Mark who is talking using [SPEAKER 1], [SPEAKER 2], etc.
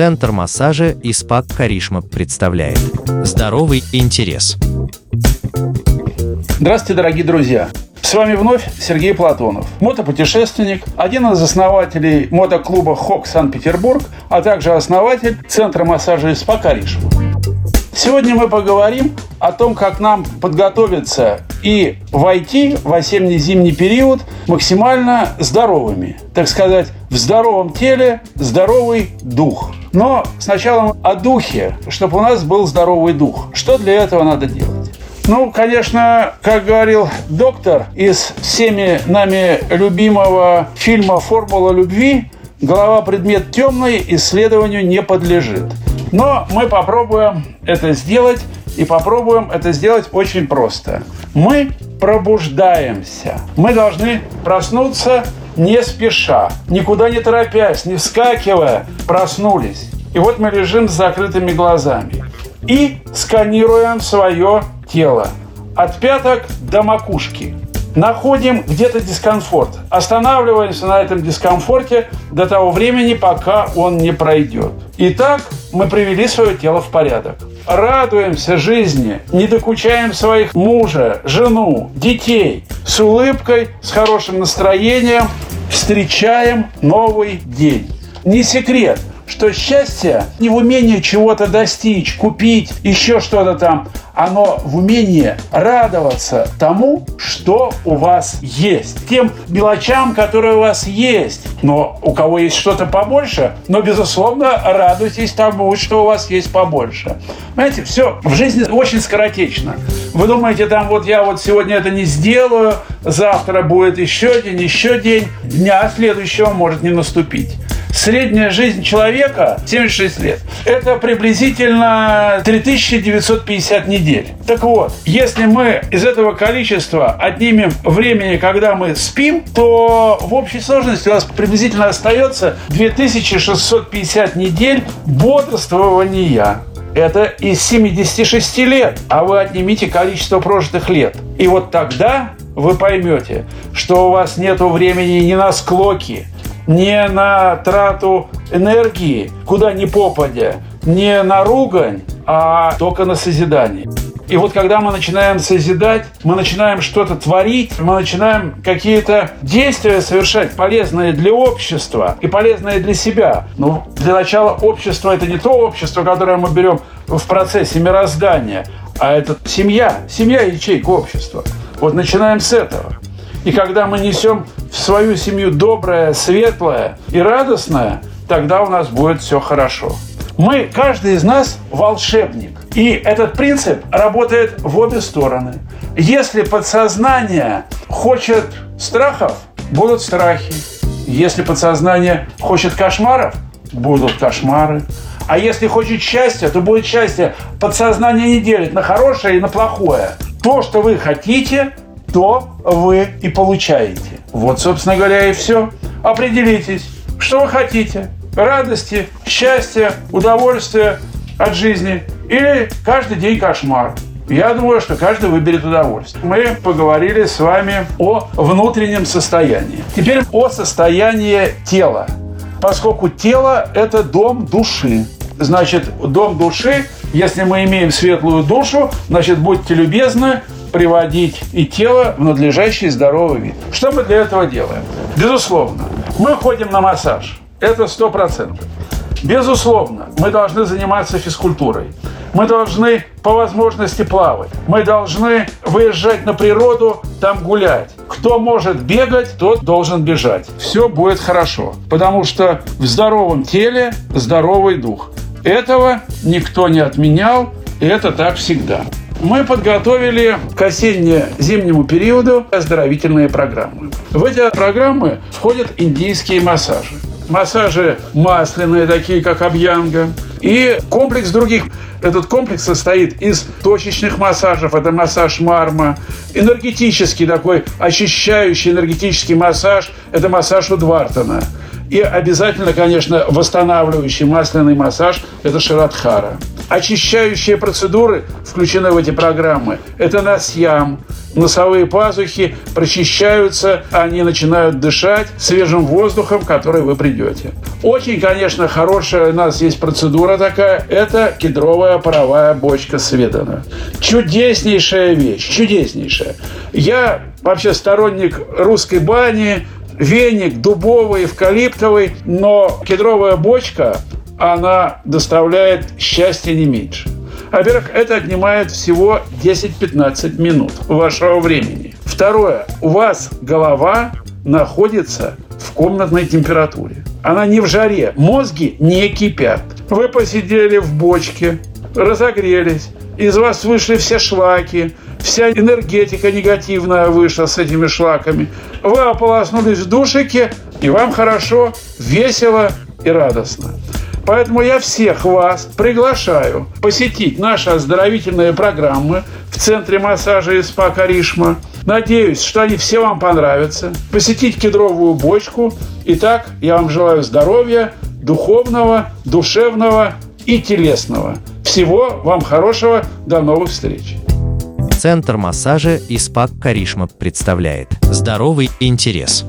[SPEAKER 1] Центр массажа и СПА Каришма представляет Здоровый интерес.
[SPEAKER 2] Здравствуйте, дорогие друзья! С вами вновь Сергей Платонов, мотопутешественник, один из основателей мотоклуба «Хок Санкт-Петербург», а также основатель Центра массажа и СПА Каришма. Сегодня мы поговорим о том, как нам подготовиться и войти в осенне-зимний период максимально здоровыми. Так сказать, в здоровом теле здоровый дух. Но сначала о духе, чтобы у нас был здоровый дух. Что для этого надо делать? Ну, конечно, как говорил доктор из всеми нами любимого фильма «Формула любви», голова предмет темный, исследованию не подлежит. Но мы попробуем это сделать, и попробуем это сделать очень просто. Мы пробуждаемся. Мы должны проснуться не спеша, никуда не торопясь, не вскакивая, проснулись. И вот мы лежим с закрытыми глазами и сканируем свое тело от пяток до макушки находим где-то дискомфорт. Останавливаемся на этом дискомфорте до того времени, пока он не пройдет. Итак, мы привели свое тело в порядок. Радуемся жизни, не докучаем своих мужа, жену, детей. С улыбкой, с хорошим настроением встречаем новый день. Не секрет, что счастье не в умении чего-то достичь, купить, еще что-то там, оно в умении радоваться тому, что у вас есть. Тем мелочам, которые у вас есть. Но у кого есть что-то побольше, но, безусловно, радуйтесь тому, что у вас есть побольше. Знаете, все в жизни очень скоротечно. Вы думаете, там вот я вот сегодня это не сделаю, завтра будет еще день, еще день, дня следующего может не наступить. Средняя жизнь человека 76 лет. Это приблизительно 3950 недель. Так вот, если мы из этого количества отнимем времени, когда мы спим, то в общей сложности у нас приблизительно остается 2650 недель бодрствования. Это из 76 лет, а вы отнимите количество прожитых лет. И вот тогда вы поймете, что у вас нет времени ни на склоки, не на трату энергии, куда ни попадя, не на ругань, а только на созидание. И вот когда мы начинаем созидать, мы начинаем что-то творить, мы начинаем какие-то действия совершать, полезные для общества и полезные для себя. Но для начала общество – это не то общество, которое мы берем в процессе мироздания, а это семья, семья ячейка общества. Вот начинаем с этого. И когда мы несем свою семью доброе, светлое и радостное, тогда у нас будет все хорошо. Мы, каждый из нас волшебник. И этот принцип работает в обе стороны. Если подсознание хочет страхов, будут страхи. Если подсознание хочет кошмаров, будут кошмары. А если хочет счастья, то будет счастье. Подсознание не делит на хорошее и на плохое. То, что вы хотите, то вы и получаете. Вот, собственно говоря, и все. Определитесь, что вы хотите. Радости, счастья, удовольствия от жизни или каждый день кошмар. Я думаю, что каждый выберет удовольствие. Мы поговорили с вами о внутреннем состоянии. Теперь о состоянии тела. Поскольку тело – это дом души. Значит, дом души, если мы имеем светлую душу, значит, будьте любезны, приводить и тело в надлежащий здоровый вид. Что мы для этого делаем? Безусловно, мы ходим на массаж. Это сто процентов. Безусловно, мы должны заниматься физкультурой. Мы должны по возможности плавать. Мы должны выезжать на природу, там гулять. Кто может бегать, тот должен бежать. Все будет хорошо. Потому что в здоровом теле здоровый дух. Этого никто не отменял, и это так всегда мы подготовили к осенне-зимнему периоду оздоровительные программы. В эти программы входят индийские массажи. Массажи масляные, такие как абьянга, и комплекс других. Этот комплекс состоит из точечных массажев, это массаж марма, энергетический такой очищающий энергетический массаж, это массаж у Двартона. И обязательно, конечно, восстанавливающий масляный массаж – это Ширадхара. Очищающие процедуры включены в эти программы. Это насьям. Носовые пазухи прочищаются, они начинают дышать свежим воздухом, который вы придете. Очень, конечно, хорошая у нас есть процедура такая. Это кедровая паровая бочка Сведана. Чудеснейшая вещь, чудеснейшая. Я вообще сторонник русской бани, веник дубовый, эвкалиптовый, но кедровая бочка, она доставляет счастье не меньше. Во-первых, это отнимает всего 10-15 минут вашего времени. Второе. У вас голова находится в комнатной температуре. Она не в жаре. Мозги не кипят. Вы посидели в бочке, разогрелись, из вас вышли все шлаки, вся энергетика негативная вышла с этими шлаками. Вы ополоснулись в душике, и вам хорошо, весело и радостно. Поэтому я всех вас приглашаю посетить наши оздоровительные программы в Центре массажа и спа Каришма. Надеюсь, что они все вам понравятся. Посетить кедровую бочку. Итак, я вам желаю здоровья, духовного, душевного и телесного. Всего вам хорошего. До новых встреч.
[SPEAKER 1] Центр массажа и спа Каришма представляет здоровый интерес.